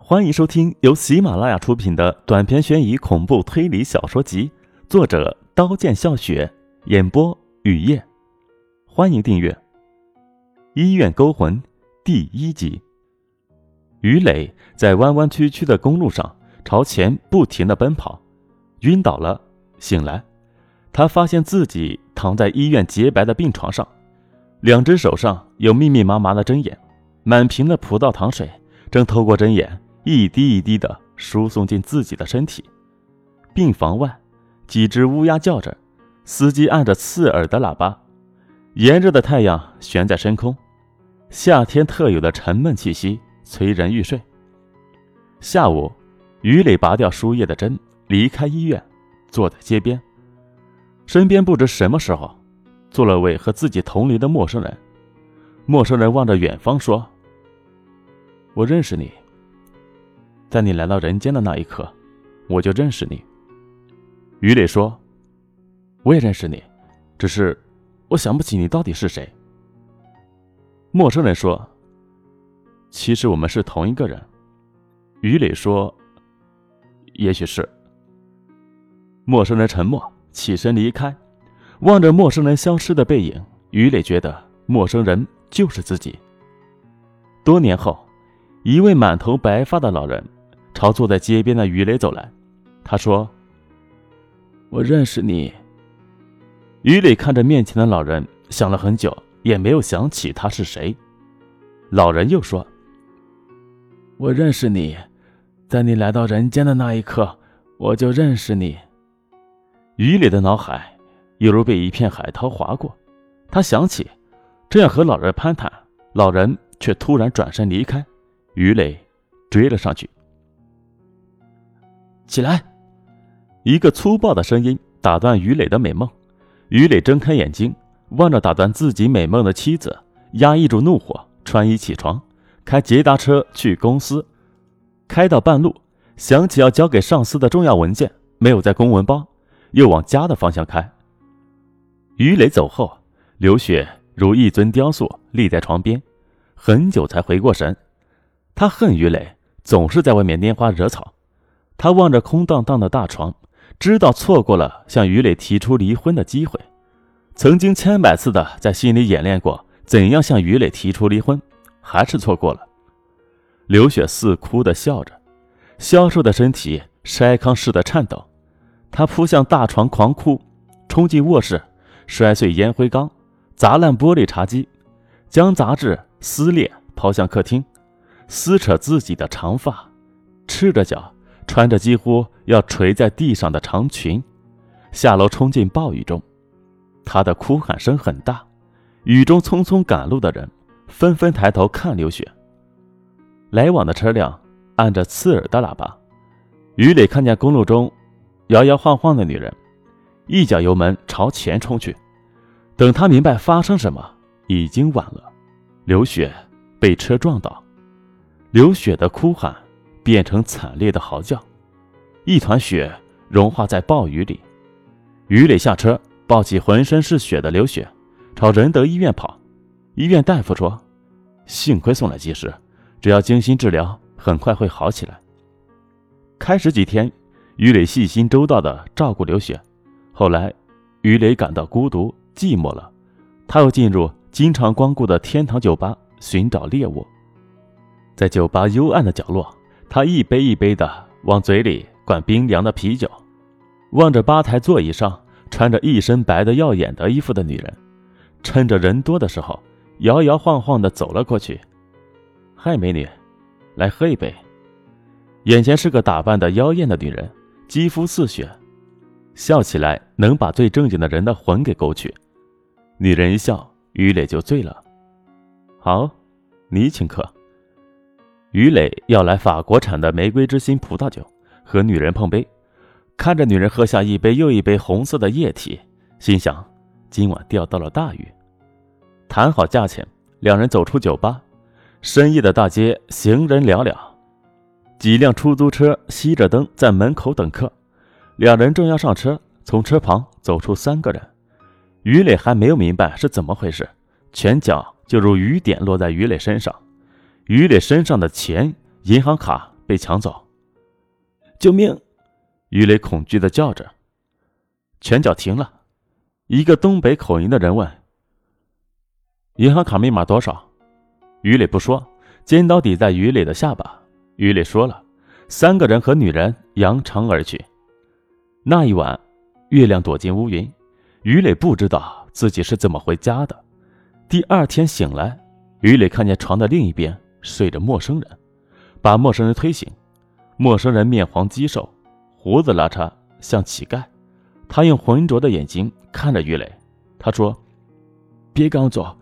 欢迎收听由喜马拉雅出品的短篇悬疑恐怖推理小说集，作者刀剑笑雪，演播雨夜。欢迎订阅《医院勾魂》第一集。于磊在弯弯曲曲的公路上朝前不停的奔跑，晕倒了。醒来，他发现自己躺在医院洁白的病床上，两只手上有密密麻麻的针眼，满瓶的葡萄糖水正透过针眼。一滴一滴的输送进自己的身体。病房外，几只乌鸦叫着，司机按着刺耳的喇叭。炎热的太阳悬在深空，夏天特有的沉闷气息催人欲睡。下午，于磊拔掉输液的针，离开医院，坐在街边，身边不知什么时候坐了位和自己同龄的陌生人。陌生人望着远方说：“我认识你。”在你来到人间的那一刻，我就认识你。于磊说：“我也认识你，只是我想不起你到底是谁。”陌生人说：“其实我们是同一个人。”于磊说：“也许是。”陌生人沉默，起身离开，望着陌生人消失的背影，于磊觉得陌生人就是自己。多年后，一位满头白发的老人。朝坐在街边的于磊走来，他说：“我认识你。”于磊看着面前的老人，想了很久，也没有想起他是谁。老人又说：“我认识你，在你来到人间的那一刻，我就认识你。”于磊的脑海犹如被一片海涛划过，他想起正要和老人攀谈，老人却突然转身离开，于磊追了上去。起来！一个粗暴的声音打断于磊的美梦。于磊睁开眼睛，望着打断自己美梦的妻子，压抑住怒火，穿衣起床，开捷达车去公司。开到半路，想起要交给上司的重要文件没有在公文包，又往家的方向开。于磊走后，刘雪如一尊雕塑立在床边，很久才回过神。他恨于磊总是在外面拈花惹草。他望着空荡荡的大床，知道错过了向于磊提出离婚的机会。曾经千百次的在心里演练过怎样向于磊提出离婚，还是错过了。刘雪似哭的笑着，消瘦的身体筛糠似的颤抖。她扑向大床狂哭，冲进卧室，摔碎烟灰缸，砸烂玻璃茶几，将杂志撕裂抛向客厅，撕扯自己的长发，赤着脚。穿着几乎要垂在地上的长裙，下楼冲进暴雨中。他的哭喊声很大，雨中匆匆赶路的人纷纷抬头看刘雪。来往的车辆按着刺耳的喇叭。于磊看见公路中摇摇晃晃的女人，一脚油门朝前冲去。等他明白发生什么，已经晚了。刘雪被车撞倒，刘雪的哭喊。变成惨烈的嚎叫，一团血融化在暴雨里。于磊下车，抱起浑身是血的刘雪，朝仁德医院跑。医院大夫说：“幸亏送来及时，只要精心治疗，很快会好起来。”开始几天，于磊细心周到地照顾刘雪。后来，于磊感到孤独寂寞了，他又进入经常光顾的天堂酒吧寻找猎物。在酒吧幽暗的角落。他一杯一杯的往嘴里灌冰凉的啤酒，望着吧台座椅上穿着一身白的耀眼的衣服的女人，趁着人多的时候，摇摇晃晃的走了过去。嗨，美女，来喝一杯。眼前是个打扮的妖艳的女人，肌肤似雪，笑起来能把最正经的人的魂给勾去。女人一笑，于磊就醉了。好，你请客。于磊要来法国产的玫瑰之心葡萄酒，和女人碰杯，看着女人喝下一杯又一杯红色的液体，心想今晚钓到了大鱼。谈好价钱，两人走出酒吧。深夜的大街行人寥寥，几辆出租车熄着灯在门口等客。两人正要上车，从车旁走出三个人。于磊还没有明白是怎么回事，拳脚就如雨点落在于磊身上。于磊身上的钱、银行卡被抢走。救命！于磊恐惧的叫着。拳脚停了，一个东北口音的人问：“银行卡密码多少？”于磊不说，尖刀抵在于磊的下巴。于磊说了，三个人和女人扬长而去。那一晚，月亮躲进乌云，于磊不知道自己是怎么回家的。第二天醒来，于磊看见床的另一边睡着陌生人，把陌生人推醒。陌生人面黄肌瘦，胡子拉碴，像乞丐。他用浑浊的眼睛看着于磊，他说：“别赶我走，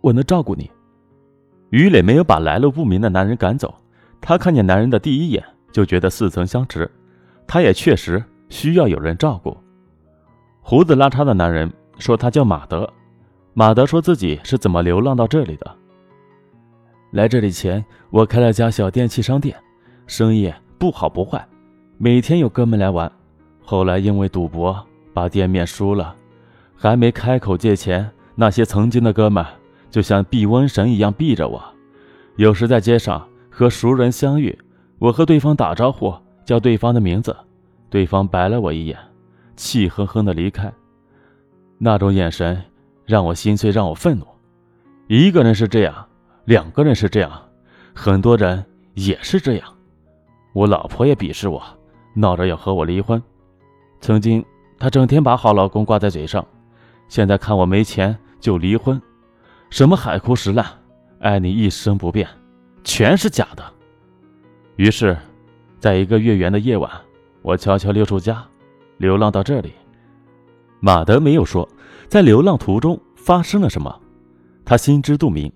我能照顾你。”于磊没有把来路不明的男人赶走。他看见男人的第一眼就觉得似曾相识，他也确实需要有人照顾。胡子拉碴的男人说：“他叫马德。”马德说自己是怎么流浪到这里的。来这里前，我开了家小电器商店，生意不好不坏，每天有哥们来玩。后来因为赌博把店面输了，还没开口借钱，那些曾经的哥们就像避瘟神一样避着我。有时在街上和熟人相遇，我和对方打招呼，叫对方的名字，对方白了我一眼，气哼哼的离开。那种眼神让我心碎，让我愤怒。一个人是这样，两个人是这样，很多人也是这样。我老婆也鄙视我，闹着要和我离婚。曾经，她整天把好老公挂在嘴上，现在看我没钱就离婚，什么海枯石烂，爱你一生不变，全是假的。于是，在一个月圆的夜晚，我悄悄溜出家，流浪到这里。马德没有说，在流浪途中发生了什么，他心知肚明。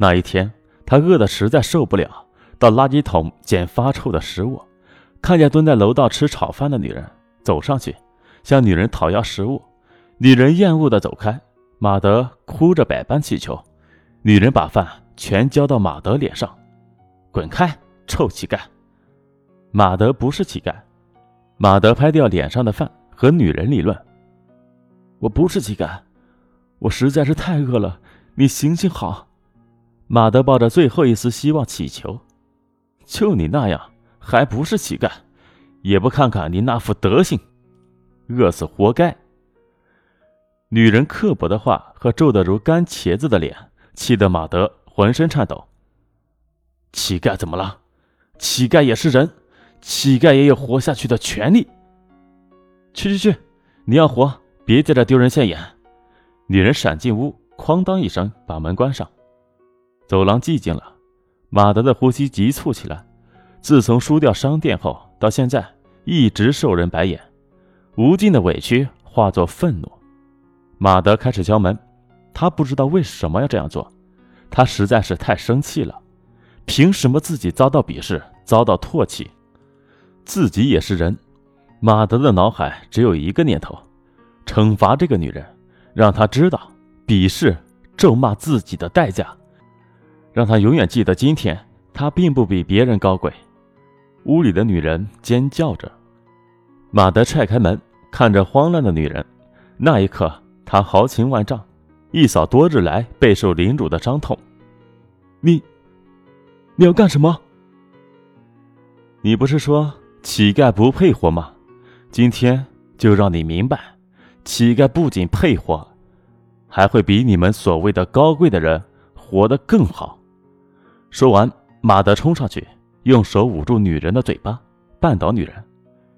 那一天，他饿得实在受不了，到垃圾桶捡发臭的食物，看见蹲在楼道吃炒饭的女人。走上去，向女人讨要食物，女人厌恶的走开。马德哭着百般乞求，女人把饭全浇到马德脸上，滚开，臭乞丐！马德不是乞丐。马德拍掉脸上的饭，和女人理论：“我不是乞丐，我实在是太饿了，你行行好。”马德抱着最后一丝希望乞求：“就你那样，还不是乞丐？”也不看看你那副德行，饿死活该！女人刻薄的话和皱得如干茄子的脸，气得马德浑身颤抖。乞丐怎么了？乞丐也是人，乞丐也有活下去的权利。去去去，你要活，别在这丢人现眼！女人闪进屋，哐当一声把门关上。走廊寂静了，马德的呼吸急促起来。自从输掉商店后，到现在一直受人白眼，无尽的委屈化作愤怒。马德开始敲门，他不知道为什么要这样做，他实在是太生气了。凭什么自己遭到鄙视，遭到唾弃？自己也是人。马德的脑海只有一个念头：惩罚这个女人，让她知道鄙视、咒骂自己的代价，让他永远记得今天他并不比别人高贵。屋里的女人尖叫着，马德踹开门，看着慌乱的女人，那一刻他豪情万丈，一扫多日来备受凌辱的伤痛。你，你要干什么？你不是说乞丐不配活吗？今天就让你明白，乞丐不仅配活，还会比你们所谓的高贵的人活得更好。说完，马德冲上去。用手捂住女人的嘴巴，绊倒女人，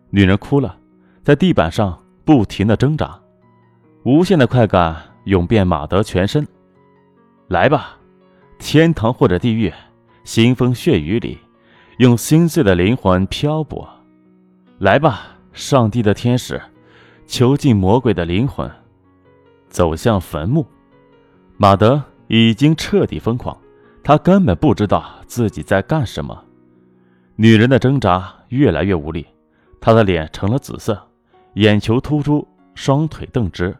女人哭了，在地板上不停的挣扎，无限的快感涌遍马德全身。来吧，天堂或者地狱，腥风血雨里，用心碎的灵魂漂泊。来吧，上帝的天使，囚禁魔鬼的灵魂，走向坟墓。马德已经彻底疯狂，他根本不知道自己在干什么。女人的挣扎越来越无力，她的脸成了紫色，眼球突出，双腿瞪直。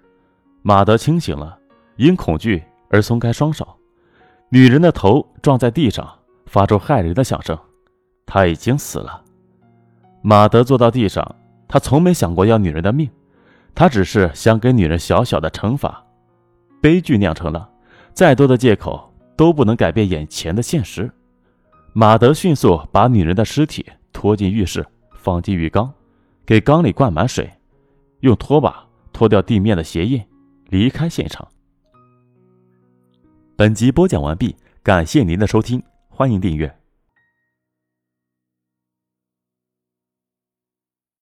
马德清醒了，因恐惧而松开双手。女人的头撞在地上，发出骇人的响声。她已经死了。马德坐到地上，他从没想过要女人的命，他只是想给女人小小的惩罚。悲剧酿成了，再多的借口都不能改变眼前的现实。马德迅速把女人的尸体拖进浴室，放进浴缸，给缸里灌满水，用拖把拖掉地面的鞋印，离开现场。本集播讲完毕，感谢您的收听，欢迎订阅。